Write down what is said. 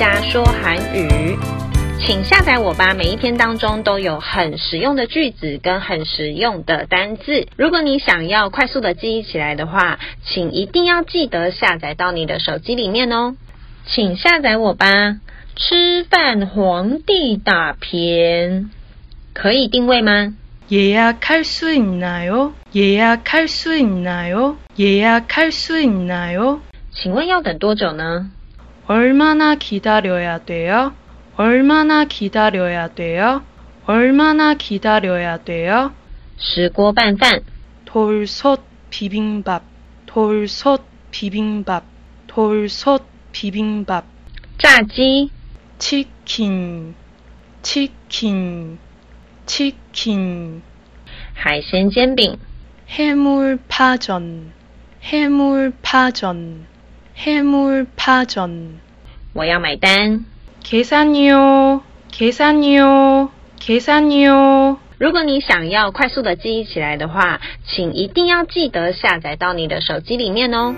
家说韩语。请下载我吧，每一篇当中都有很实用的句子跟很实用的单字。如果你想要快速的记忆起来的话，请一定要记得下载到你的手机里面哦。请下载我吧，吃饭皇帝大片，可以定位吗？ 예약할 수 있나요? 예약할 수 있나요? 예약할 수 있나요? 请问要等多久呢？ 얼마나 기다려야 돼요? 얼마나 기다려야 돼요? 얼마나 기다려야 돼요?石锅拌饭、 돌솥 비빔밥, 돌솥 비빔밥, 돌솥 비빔밥. 炸鸡、 치킨, 치킨, 치킨. 海鲜煎饼、 해물 파전, 해물 파전, 해물 파전. 我要买单。 계산이요, 계산이요, 계산이요.如果你想要快速的记忆起来的话，请一定要记得下载到你的手机里面哦。